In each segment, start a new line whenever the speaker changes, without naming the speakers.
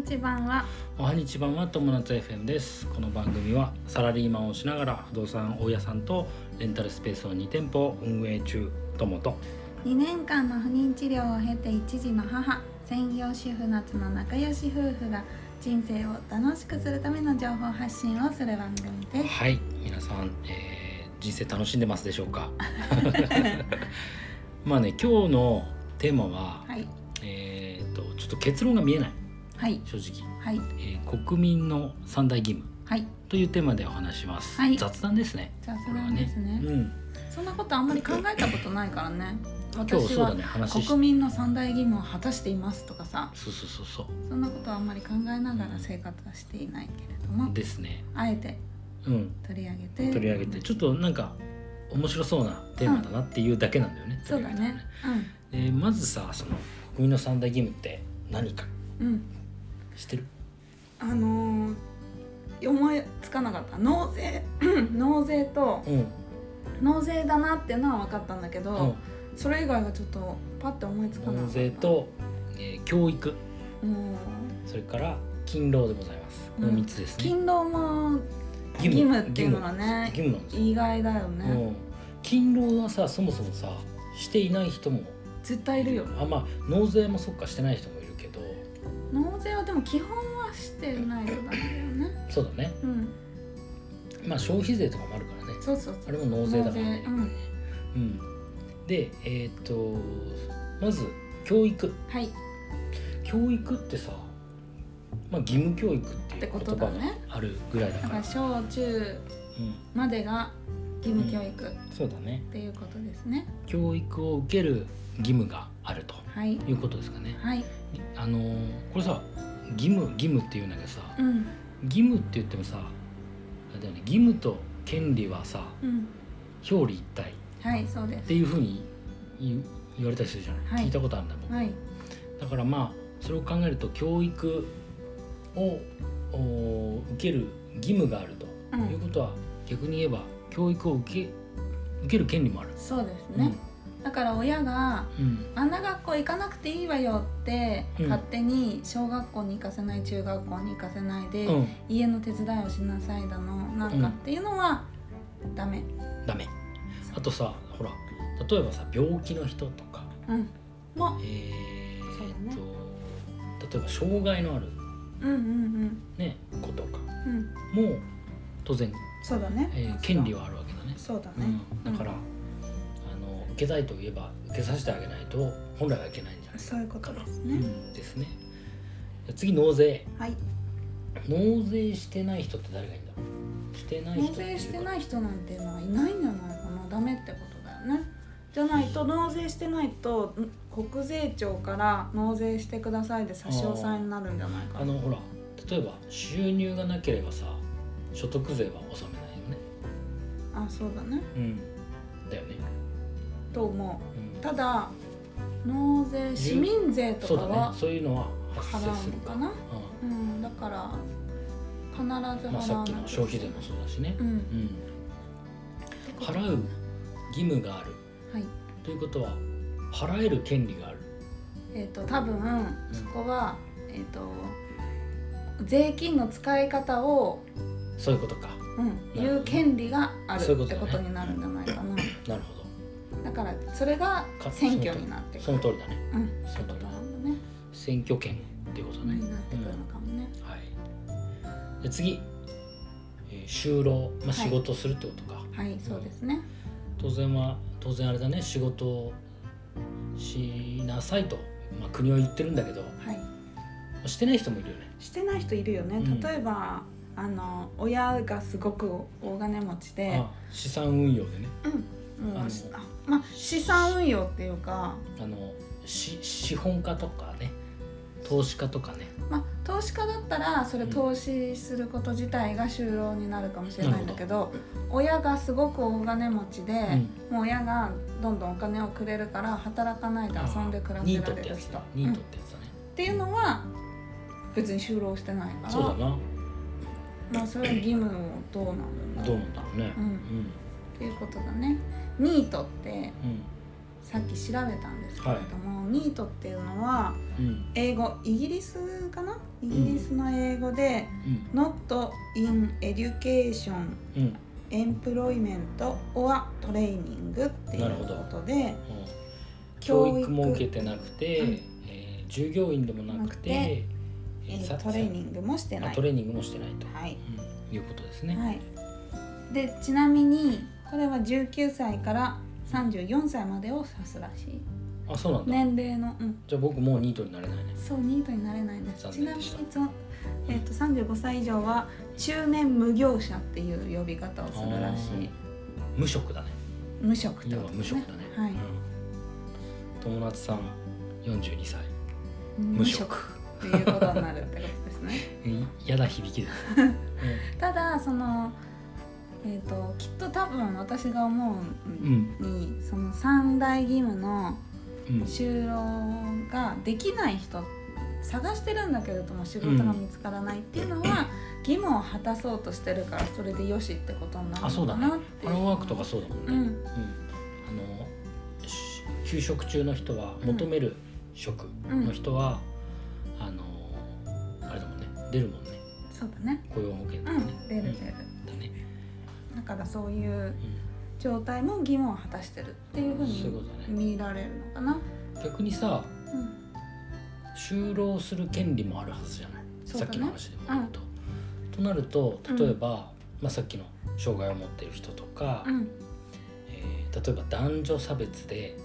にち版は？
おはにちばんは友達 FM です。この番組はサラリーマンをしながら不動産大家さんとレンタルスペースを2店舗運営中友と。
2年間の不妊治療を経て一児の母専業主婦夏の仲良し夫婦が人生を楽しくするための情報発信をする番組です。
はい。皆さん、えー人生楽しんでますでしょうか？まあね今日のテーマは、
はい。
えー、とちょっと結論が見えない
はい。
正直、
はい。
えー国民の三大義務。
はい。
というテーマでお話します、
はい。
雑談ですね。
雑
これは
談ですね。
うん。
そんなことあんまり考えたことないからね。
今日
私は
そうだね。話し
国民の三大義務を果たしていますとかさ。
そうそうそうそ
そんなことはあんまり考えながら生活はしていないけれども。
うですね。
あえて
うん。
取り上げて。
取り上げて。ちょっとなんか面白そうなテーマだなっていうだけなんだよね、
そうだね。
えーまずさその国民の三大義務って何か。
うんうん
知ってる。
あのー思いつかなかった。納税 納税と
うん。
納税だなっていうのは分かったんだけど、
うん。
それ以外はちょっとパッて思いつかなかった。
納税と、えー教育。
うん。
それから勤労でございます。この
うん
3つですね、
勤労も義務っていうのがね
義務
意外だよね。
うん。勤労はさそもそもさしていない人も。
絶対いるよ。
あまあ納税もそっかしてない人も
納税はでも基本はしてないとダメだよね。
そうだね。
うん。
まあ消費税とかもあるからね。
そうそうそう。
あれも納税だからね。
うん。
うん。でえっ、とまず教育。
はい。
教育ってさまあ義務教育っていう言葉が
とだね。
あるぐらいだか
ら。ら小中
うん
までが義務教育っ
そうだね。
ていうことですね、
教育を受ける義務があると
はい。
いうことですかね。
はい。
あのーこれさ義務義務っていうんだけどさ
うん。
義務って言ってもさあれだよね義務と権利はさ
うん。
表裏一体
はいそうで
っていうふうに言う言われたりするじゃない、
はい。
聞いたことあるんだ僕、
すはい。
だからまあそれを考えると教育をお受ける義務があると
うん。
いうことは、逆に言えば教育を受け受ける権利もある。
そうですね、だから親が
うん。うん
あんな学校行かなくていいわよって、
うん。
勝手に小学校に行かせない中学校に行かせないで、
うん、
家の手伝いをしなさいだのなんかっていうのはダメ。
ダメ。あとさほら例えばさ病気の人とか。
うん。も
え
そうだ
ー、と例えば障害のある、
うんうん
ね、子とか。
うん。うん
も当然、
そうだね、
えー権利はあるわけだね。
そうだね、
うん、だから、けたいといえば受けさせてあげないと本来はいけないんじゃない
そういうことです
う
ね、
んですね。次納税。
はい。
納税してない人って誰がいいんだ？ろうしてない人
納税してないい人なんていうのはいないんじゃないかな。ダメってことだよね。じゃないと納税してないとん国税庁から納税してくださいで差し押さえになるんじゃないか。な
あのほら例えば収入がなければさ所得税は納めないよね。
あそうだね。
うん、だよね。
と思
う。ん。
うただ納税市民税と
そうだ
かは
ね。そういうのは発
払
生する
うのかな。
う
うん。だから必ず
んまあ、
払
さっきの消費税もそうだしね、
うん。
うん、払う義務がある。
はい。
ということは払える権利がある。
えっ、と多分そこは、えっ、と税金の使い方を、
そういうことか。
うん、
なるほど
言う権利があるって
そういうこと
になるんじゃないかなだからそれが
か
選挙になって
ど
くる。
その通りだね。
うん。
その通りだ
ね。
選挙権っていうことね、
になってくるのかもね、
はい。で次、えー就労、まあ、
はい。
仕事をするってことか、
はいそうですね。
当然は当然あれだね。仕事をしなさいと、まあ、国は言ってるんだけど、ま
はい。
あしてない人もいるよね。
してない人いるよね、
うん。
例えばあの親がすごく大金持ちで。
あ資産運用でね。
うん
あの
あまあ資産運用っていうか
あのし資本家とかね。投資家とかね。
まあ、投資家だったらそれ
うん
投資すること自体が就労になるかもしれないんだけど親がすごく大金持ちで、もう親がどんどんお金をくれるから働かないで遊んで暮らせられる人
だニート
うん。
ってやつだね、
っていうのは別に就労してないから。
そうだな。
まあそれは義務をどうなんだろう
どうなんだろうね。
うん。
うん。
っていうことだねニートって
うん。
さっき調べたんですけれども、ニートっていうのは
うん。
英語イギリスかな？イギリスの英語で、
うん。
Not in Education
うん。
エンプロイメント or トレーニングっていうことで
うん教
教育
育も受けてなくて、
うん。
えー従業員でもなくて
トレーニングもしてない。
あトレーニングもしてないと、
はい、
うん。いうことですね、
はい、でちなみにこれは19歳から34歳までを指すらしい。
あそうなんだ、
年齢の、うん、
じゃあ僕もうニートになれないね。
そうニートになれないんですちなみにそ、えー、と35歳以上は中年無業者っていう呼び方をするらしい。
無職だね。
無職ってことね。
無職だね、
はい。
うん。友達さん42歳。
無職。っていうことになるってことですね。
い嫌な響きです、
ただそのえー、ときっと多分私が思う
うん。
に、その三大義務の
うん。
就労ができない人探してるんだけれども仕事が見つからないっていうのは、義務を果たそうとしてるからそれでよしってことになる
あそうだね
のかなっていう。
ハローワークとかそうだもんね、
うん。
うん。あのし休職中の人は求める職の人は、あのあれだもんね。出るもんね。
そうだね。
雇用保険と
うん
かね、
出る出る、
だ
からそういう
う
状態も義務を果たしてるっていうふうに見られるのかな、
ん、逆にさ
うん。
就労する権利もあるはずじゃない、
ね。
さっきの話でも言うと。となると例えば、まあ、さっきの障害を持っている人とか、
うん。
えー例えば男女差別で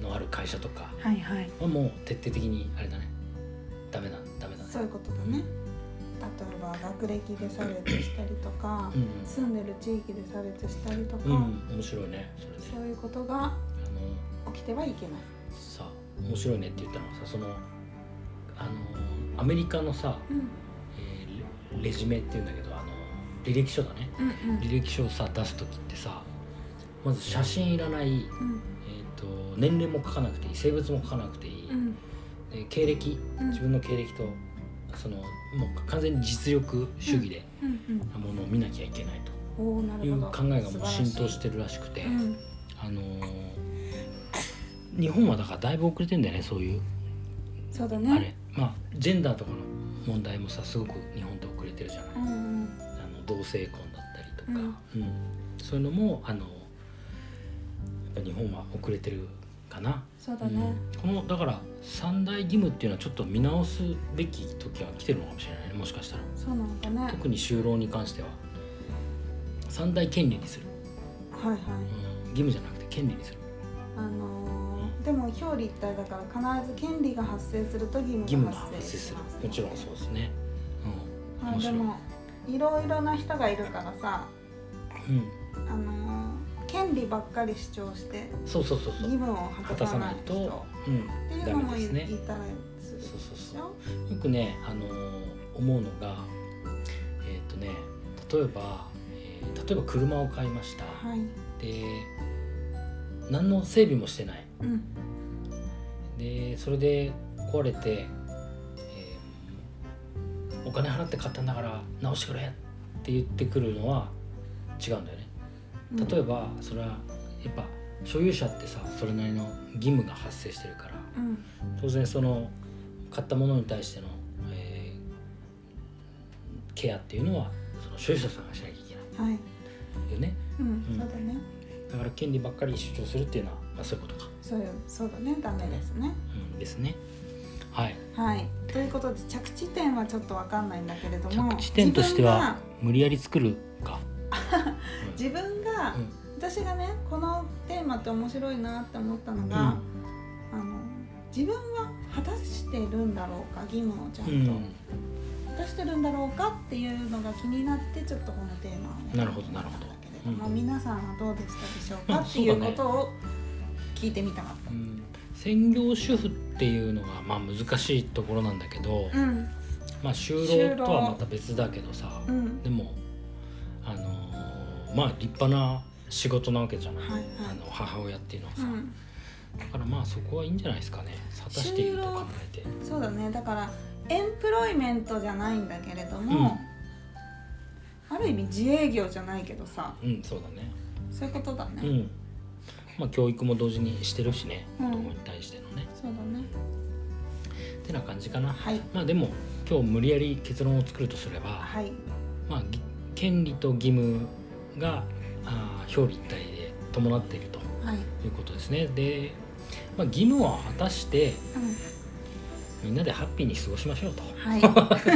のある会社とか
は
もう徹底的にあれだね。ダメだダメだね。
そういうことだね例えば学歴で差別したりとか、
うん。
住んでる地域で差別したりとか、
うん、うん、面白いねそれね。
そういうことが起きてはいけない。
さ面白いねって言ったのはさそのあのアメリカのさ、
うん。
えーレレジュメっていうんだけどあの履歴書だね。
うん
履歴書をさ出す時ってさまず写真いらない、
うん。
えー、と年齢も書かなくていい性別も書かなくていい、
うん。
で経歴
うん。
自分の経歴とそのもう完全に実力主義で
うん
ものを見なきゃいけないと。いう考えがもう浸透してるらしくて、
うん。
あのー日本はだからだいぶ遅れてんだよねそういう、
そうだ
あ
ね
れ。まあジェンダーとかの問題もさすごく日本って遅れてるじゃない、
うんうん。
あの同性婚だったりとか、
うん。
うん。そういうのもあの日本は遅れてるかな。
そうだね。
うん。このだから三大義務っていうのはちょっと見直すべき時が来てるのかもしれないねもしかしたら。
そうなのかね。
特に就労に関しては。三大権利にする、
はいはい。
うん、義務じゃなくて権利にする。
あのーでも表裏一体だから必ず権利が発生すると義
義務が
発
発生する。もちろんそうですね、うん、
まあでもいろいろな人がいるからさ。
うん、
あのー権利ばっかり主張して
そうそうそうそう。
義務を果
果たさ
な
ないいと、
人
うん、
っていう
ダ
のもい,、
メですね
いたら
そうそう
し
そう。
ょ
よくね、あのー思うのがえっ、とね例えば、えー例えば車を買いました。
はい。
で何の整備もしてない。
うん。
でそれで壊れて、えーお金払って買ったんだから直してくれって言ってくるのは違うんだよね。
うん
例えばそれはやっぱ所有者ってさそれなりの義務が発生してるから
うん。
当然その買ったものに対しての、えーケアっていうのはその所有者さんがしなきゃいけない。
はい。
よね。
うん、
うん。
そうだね。
だから権利ばっかり主張するっていうのは、まあ、そういうことか、
そういうそうだね。ダメですね。
うん、ですね。はい。
はい。ということで着地点はちょっとわかんないんだけれども
着地点としては無理やり作るか、
自分が私がねこのテーマって面白いなって思ったのが、
うん。
あの自分は果たしてるんだろうか義務をちゃんと、
うん。
果たしてるんだろうかっていうのが気になってちょっとこのテーマをね
なるほどなるほど。うん。
皆さんはどうでしたでしょう
まあ
かっていう ことを聞いてみたかった。
うん。専業主婦っていうのがまあ難しいところなんだけど、
うん。
まあ就労とはまた別だけどさ、
うん。
でもあのーまあ立派な仕事なわけじゃない、
はいはい。
あの母親っていうのはさ、
うん、
だからまあそこはいいんじゃないですかね。果たしていると考えて。
そうだね。だからエンプロイメントじゃないんだけれども、ある意味自営業じゃないけどさ。
うんそうだね。
そういうことだね。
うん。まあ、教育も同時にしてるしね。
うん。
子供に対してのね、
そうだね。
ってな感じかな。
はい。
まあでも今日無理やり結論を作るとすれば、
はい。
まあ、ぎ権利と義務があー表裏一体で伴っていると
はい。
いうことですね。で、まあ、義務を果たして
うん。
みんなでハッピーに過ごしましょうと。
はい。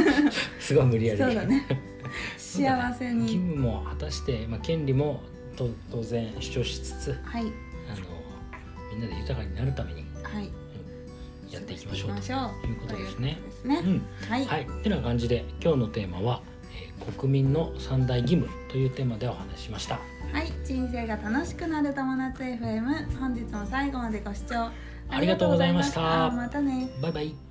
すごい無理やり
そうだね。幸せ
義
に
務も果たして、まあ、権利もと当然主張しつつ
はい。
あのみんなで豊かになるために
はい。
やっていきましょうと
いう。
いうことですね。
うことですね。
うん。
はい。
はい、ってな感じで今日のテーマは、えー国民の三大義務というテーマでお話ししました。
はい、人生が楽しくなる友達 FM 本日も最後までご視聴
ありがとうございました
ありがとうございましたまたね
バイバイ。